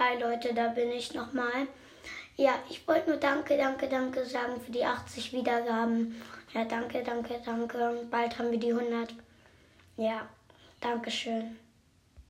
Hi Leute, da bin ich nochmal. Ja, ich wollte nur danke, danke, danke sagen für die 80 Wiedergaben. Ja, danke, danke, danke. Bald haben wir die 100. Ja, danke schön.